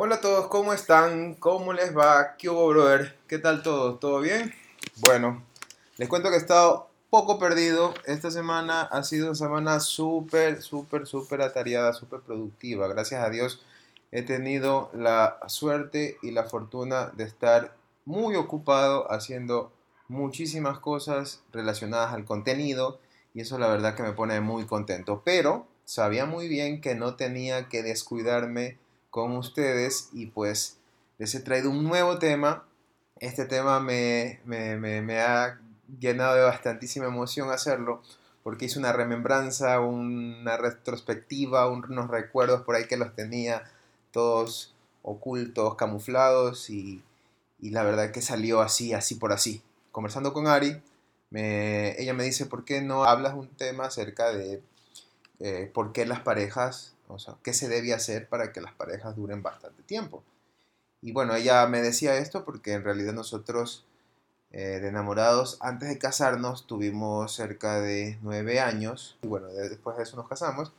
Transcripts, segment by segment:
Hola a todos, ¿cómo están? ¿Cómo les va? ¿Qué hubo, brother? ¿Qué tal todo? ¿Todo bien? Bueno, les cuento que he estado poco perdido. Esta semana ha sido una semana súper, súper, súper atareada, súper productiva. Gracias a Dios he tenido la suerte y la fortuna de estar muy ocupado haciendo muchísimas cosas relacionadas al contenido y eso la verdad que me pone muy contento. Pero sabía muy bien que no tenía que descuidarme con ustedes y pues les he traído un nuevo tema. Este tema me, me, ha llenado de bastantísima emoción hacerlo porque hice una remembranza, una retrospectiva, unos recuerdos por ahí que los tenía todos ocultos, camuflados y, y la verdad que salió así, así por así. Conversando con Ari, me, ella me dice, ¿por qué no hablas un tema acerca de eh, por qué las parejas, o sea, qué se debe hacer para que las parejas duren bastante tiempo? Y bueno, ella me decía esto porque en realidad nosotros eh, de enamorados, antes de casarnos, tuvimos cerca de nueve años. Y bueno, después de eso nos casamos.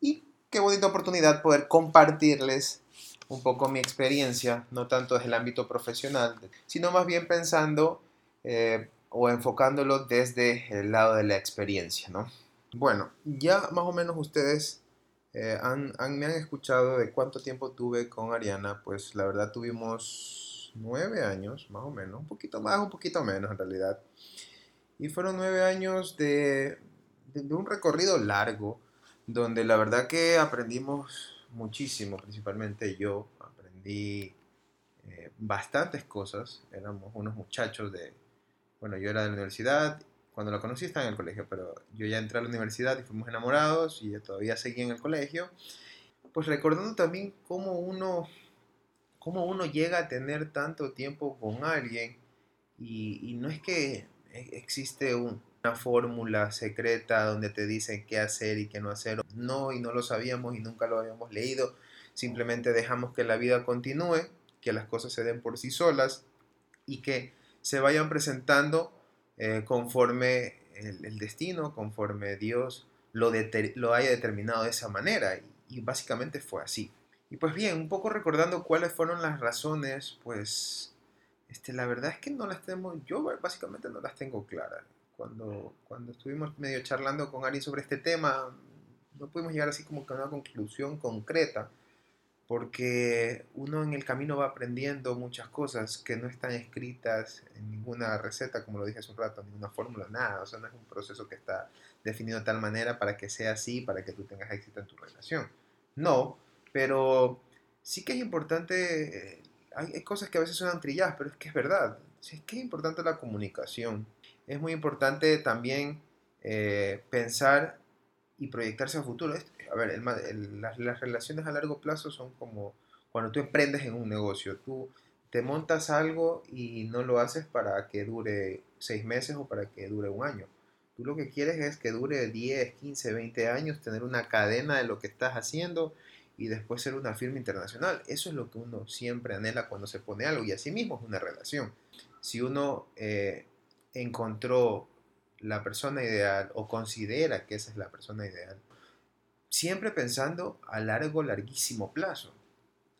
Y qué bonita oportunidad poder compartirles un poco mi experiencia, no tanto desde el ámbito profesional, sino más bien pensando eh, o enfocándolo desde el lado de la experiencia, ¿no? Bueno, ya más o menos ustedes eh, han, me han escuchado de cuánto tiempo tuve con Ariana, pues la verdad tuvimos nueve años, más o menos, un poquito más, un poquito menos en realidad. Y fueron nueve años de, de un recorrido largo, donde la verdad que aprendimos muchísimo, principalmente yo aprendí eh, bastantes cosas, éramos unos muchachos de, bueno, yo era de la universidad, cuando lo conocí estaba en el colegio, pero yo ya entré a la universidad y fuimos enamorados y todavía seguí en el colegio, pues recordando también cómo uno, cómo uno llega a tener tanto tiempo con alguien y, y no es que e, existe un, una fórmula secreta donde te dicen qué hacer y qué no hacer. No, y no lo sabíamos y nunca lo habíamos leído. Simplemente dejamos que la vida continúe, que las cosas se den por sí solas y que se vayan presentando eh, conforme el, destino, conforme Dios lo, haya determinado de esa manera. Y, básicamente fue así. Y pues bien, un poco recordando cuáles fueron las razones, pues este, la verdad es que no las tengo, yo básicamente no las tengo claras cuando, cuando estuvimos medio charlando con Ari sobre este tema, no pudimos llegar así como que a una conclusión concreta, porque uno en el camino va aprendiendo muchas cosas que no están escritas en ninguna receta, como lo dije hace un rato, ninguna fórmula, nada, o sea, no es un proceso que está definido de tal manera para que sea así, para que tú tengas éxito en tu relación. No, pero sí que es importante, eh, hay, cosas que a veces suenan trilladas, pero es que es verdad, es que es importante la comunicación es muy importante también eh, pensar y proyectarse a futuro. A ver, las, relaciones a largo plazo son como cuando tú emprendes en un negocio. Tú te montas algo y no lo haces para que dure seis meses o para que dure un año. Tú lo que quieres es que dure 10, 15, 20 años, tener una cadena de lo que estás haciendo y después ser una firma internacional. Eso es lo que uno siempre anhela cuando se pone algo y así mismo es una relación. Si uno eh, encontró la persona ideal o considera que esa es la persona ideal, siempre pensando a largo, larguísimo plazo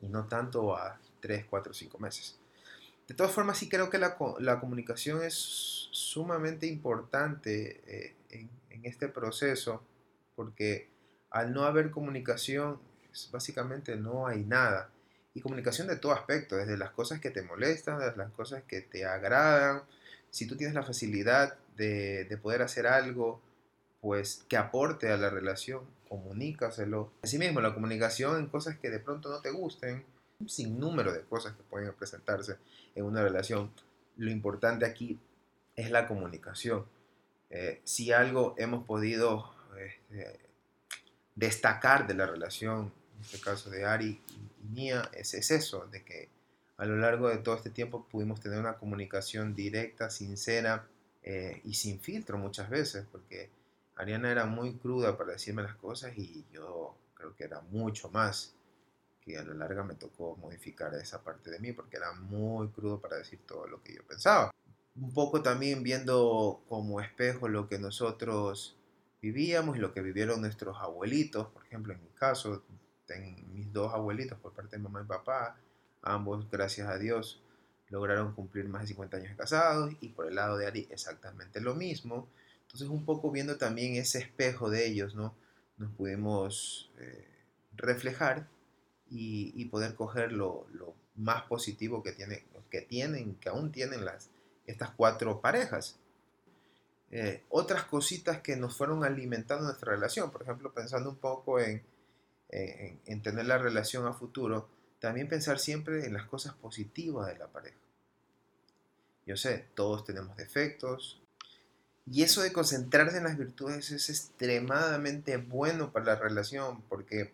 y no tanto a 3, 4, 5 meses. De todas formas, sí creo que la, comunicación es sumamente importante eh, en, este proceso porque al no haber comunicación, básicamente no hay nada. Y comunicación de todo aspecto, desde las cosas que te molestan, desde las cosas que te agradan, si tú tienes la facilidad de, poder hacer algo, pues que aporte a la relación, comunícaselo. Asimismo, la comunicación en cosas que de pronto no te gusten, un sinnúmero de cosas que pueden presentarse en una relación. Lo importante aquí es la comunicación. Eh, si algo hemos podido este, destacar de la relación, en este caso de Ari y mía, es eso, de que a lo largo de todo este tiempo pudimos tener una comunicación directa, sincera eh, y sin filtro muchas veces, porque Ariana era muy cruda para decirme las cosas y yo creo que era mucho más, que a lo largo me tocó modificar esa parte de mí porque era muy crudo para decir todo lo que yo pensaba. Un poco también viendo como espejo lo que nosotros vivíamos y lo que vivieron nuestros abuelitos, por ejemplo, en mi caso, mis dos abuelitos por parte de mamá y papá, ambos, gracias a Dios, lograron cumplir más de 50 años de casados y por el lado de Ari exactamente lo mismo. Entonces un poco viendo también ese espejo de ellos, ¿no? Nos pudimos eh, reflejar y, poder coger lo, más positivo que, tiene, que tienen, que aún tienen las, estas cuatro parejas. Eh, otras cositas que nos fueron alimentando nuestra relación, por ejemplo, pensando un poco en, en, tener la relación a futuro, también pensar siempre en las cosas positivas de la pareja. Yo sé, todos tenemos defectos, y eso de concentrarse en las virtudes es extremadamente bueno para la relación, porque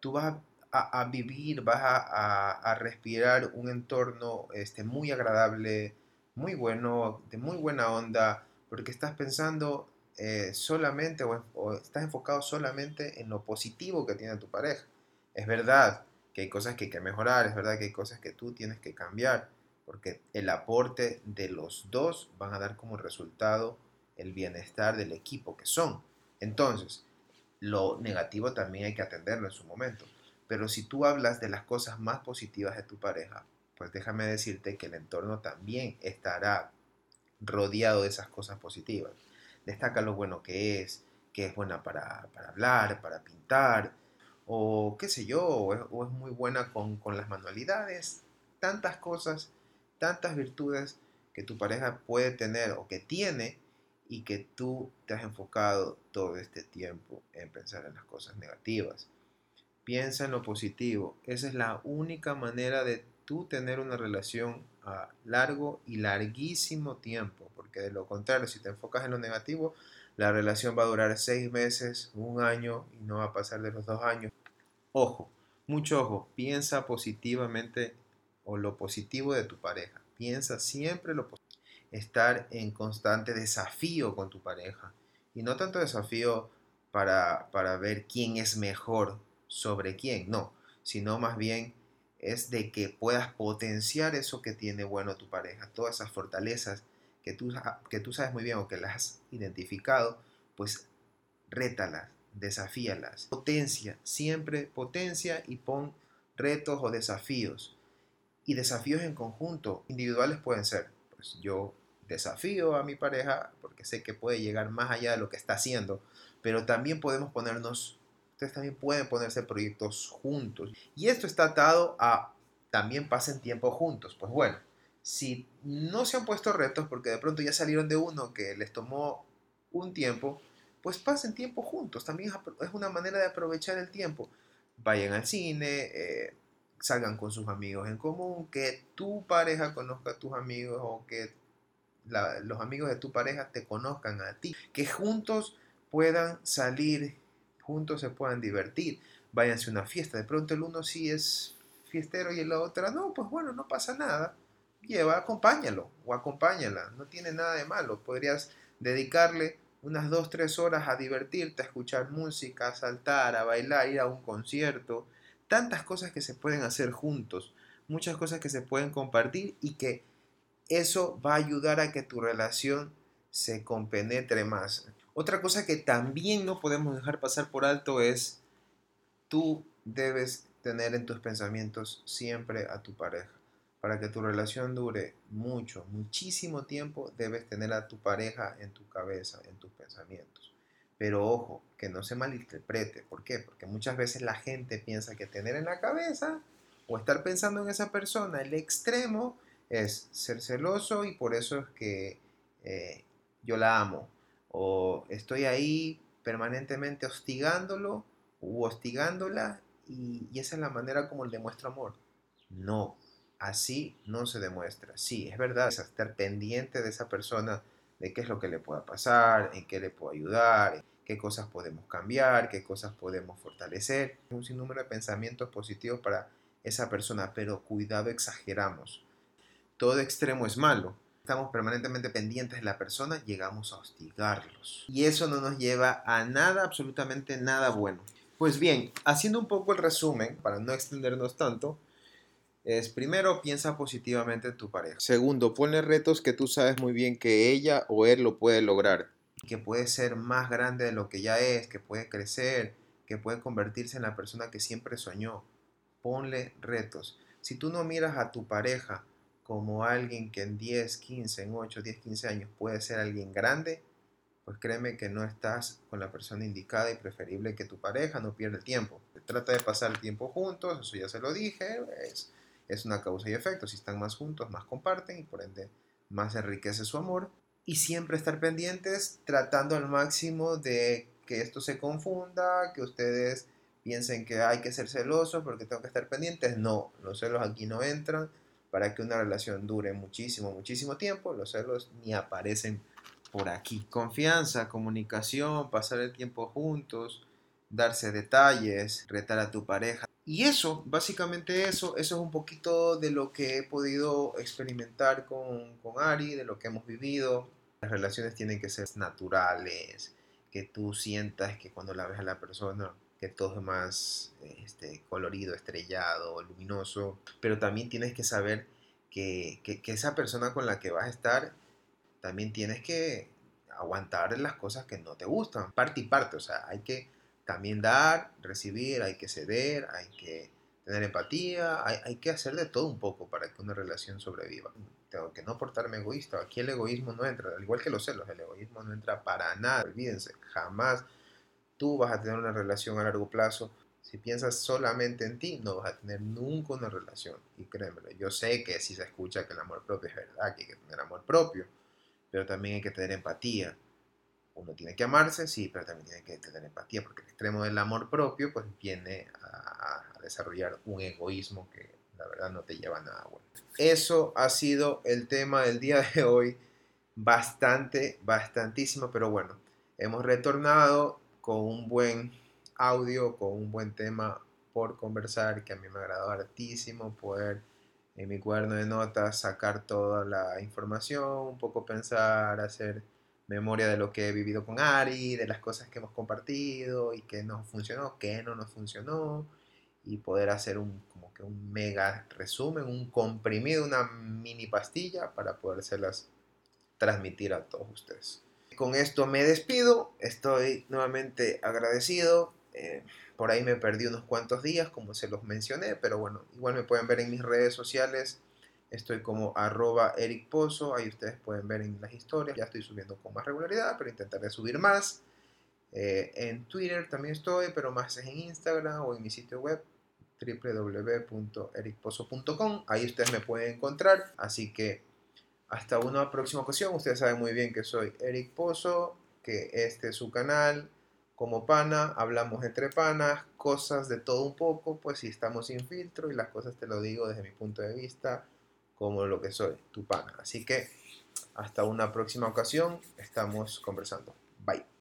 tú vas a, vivir, vas a, respirar un entorno este, muy agradable, muy bueno, de muy buena onda, porque estás pensando eh, solamente o, estás enfocado solamente en lo positivo que tiene tu pareja. Es verdad que hay cosas que hay que mejorar, es verdad que hay cosas que tú tienes que cambiar, porque el aporte de los dos van a dar como resultado el bienestar del equipo que son. Entonces, lo negativo también hay que atenderlo en su momento. Pero si tú hablas de las cosas más positivas de tu pareja, pues déjame decirte que el entorno también estará rodeado de esas cosas positivas. Destaca lo bueno que es, que es buena para, hablar, para pintar, o qué sé yo, o es, muy buena con, con las manualidades. Tantas cosas, tantas virtudes que tu pareja puede tener o que tiene y que tú te has enfocado todo este tiempo en pensar en las cosas negativas. Piensa en lo positivo. Esa es la única manera de tú tener una relación a largo y larguísimo tiempo, porque de lo contrario, si te enfocas en lo negativo, la relación va a durar seis meses, un año y no va a pasar de los dos años. Ojo, mucho ojo, piensa positivamente o lo positivo de tu pareja. Piensa siempre lo positivo. Estar en constante desafío con tu pareja. Y no tanto desafío para, para ver quién es mejor sobre quién, no, sino más bien es de que puedas potenciar eso que tiene bueno tu pareja, todas esas fortalezas que tú, que tú sabes muy bien o que las has identificado, pues rétalas, desafíalas, potencia, siempre potencia y pon retos o desafíos. Y desafíos en conjunto, individuales pueden ser, pues yo desafío a mi pareja porque sé que puede llegar más allá de lo que está haciendo, pero también podemos ponernos Ustedes también pueden ponerse proyectos juntos. Y esto está atado a también pasen tiempo juntos. Pues bueno, si no se han puesto retos porque de pronto ya salieron de uno que les tomó un tiempo, pues pasen tiempo juntos. También es una manera de aprovechar el tiempo. Vayan al cine, eh, salgan con sus amigos. En común, que tu pareja conozca a tus amigos o que los amigos de tu pareja te conozcan a ti. Que juntos puedan salir juntos se puedan divertir, váyanse a una fiesta, de pronto el uno sí es fiestero y la otra no, pues bueno, no pasa nada, lleva, acompáñalo o acompáñala, no tiene nada de malo, podrías dedicarle unas dos, tres horas a divertirte, a escuchar música, a saltar, a bailar, ir a un concierto, tantas cosas que se pueden hacer juntos, muchas cosas que se pueden compartir y que eso va a ayudar a que tu relación se compenetre más. Otra cosa que también no podemos dejar pasar por alto es tú debes tener en tus pensamientos siempre a tu pareja. Para que tu relación dure mucho, muchísimo tiempo, debes tener a tu pareja en tu cabeza, en tus pensamientos. Pero ojo, que no se malinterprete. ¿Por qué? Porque muchas veces la gente piensa que tener en la cabeza o estar pensando en esa persona, el extremo es ser celoso y por eso es que eh, yo la amo o estoy ahí permanentemente hostigándolo u hostigándola y, esa es la manera como le demuestro amor. No, así no se demuestra. Sí, es verdad, es estar pendiente de esa persona, de qué es lo que le pueda pasar, en qué le puedo ayudar, qué cosas podemos cambiar, qué cosas podemos fortalecer. Un sinnúmero de pensamientos positivos para esa persona, pero cuidado, exageramos. Todo extremo es malo estamos permanentemente pendientes de la persona, llegamos a hostigarlos. Y eso no nos lleva a nada, absolutamente nada bueno. Pues bien, haciendo un poco el resumen, para no extendernos tanto, es primero, piensa positivamente en tu pareja. Segundo, ponle retos que tú sabes muy bien que ella o él lo puede lograr. Que puede ser más grande de lo que ya es, que puede crecer, que puede convertirse en la persona que siempre soñó. Ponle retos. Si tú no miras a tu pareja como alguien que en 10, 15, en 8, 10, 15 años puede ser alguien grande, pues créeme que no estás con la persona indicada y preferible que tu pareja no pierda el tiempo. Trata de pasar el tiempo juntos, eso ya se lo dije, es una causa y efecto. Si están más juntos, más comparten y por ende más enriquece su amor. Y siempre estar pendientes, tratando al máximo de que esto se confunda, que ustedes piensen que hay que ser celosos porque tengo que estar pendientes. No, los celos aquí no entran. Para que una relación dure muchísimo, muchísimo tiempo, los celos ni aparecen por aquí. Confianza, comunicación, pasar el tiempo juntos, darse detalles, retar a tu pareja. Y eso, básicamente eso, eso es un poquito de lo que he podido experimentar con, con Ari, de lo que hemos vivido. Las relaciones tienen que ser naturales, que tú sientas que cuando la ves a la persona, que todo es más este, colorido, estrellado, luminoso, pero también tienes que saber que, que, que, esa persona con la que vas a estar, también tienes que aguantar las cosas que no te gustan, parte y parte, o sea, hay que también dar, recibir, hay que ceder, hay que tener empatía, hay, hay, que hacer de todo un poco para que una relación sobreviva. Tengo que no portarme egoísta, aquí el egoísmo no entra, al igual que los celos, el egoísmo no entra para nada, olvídense, jamás tú vas a tener una relación a largo plazo. Si piensas solamente en ti, no vas a tener nunca una relación. Y créemelo, yo sé que si se escucha que el amor propio es verdad, que hay que tener amor propio, pero también hay que tener empatía uno tiene que amarse, sí, pero también tiene que tener empatía, porque el extremo del amor propio pues viene a, a desarrollar un egoísmo que la verdad no te lleva a nada bueno. Eso ha sido el tema del día de hoy, bastante, bastantísimo, pero bueno, hemos retornado con un buen audio, con un buen tema por conversar, que a mí me ha agradado hartísimo poder en mi cuaderno de notas sacar toda la información, un poco pensar, hacer memoria de lo que he vivido con Ari, de las cosas que hemos compartido y que nos funcionó, que no nos funcionó, y poder hacer un, como que un mega resumen, un comprimido, una mini pastilla para podérselas transmitir a todos ustedes. Con esto me despido, estoy nuevamente agradecido. Eh, por ahí me perdí unos cuantos días, como se los mencioné, pero bueno, igual me pueden ver en mis redes sociales Estoy como arroba Eric Pozo, ahí ustedes pueden ver en las historias, ya estoy subiendo con más regularidad, pero intentaré subir más. Eh, en Twitter también estoy, pero más es en Instagram o en mi sitio web www.ericpozo.com. Ahí ustedes me pueden encontrar, así que hasta una próxima ocasión. Ustedes saben muy bien que soy Eric Pozo, que este es su canal. Como pana, hablamos entre panas, cosas de todo un poco, pues si estamos sin filtro y las cosas te lo digo desde mi punto de vista como lo que soy, tu pana. Así que hasta una próxima ocasión, estamos conversando. Bye.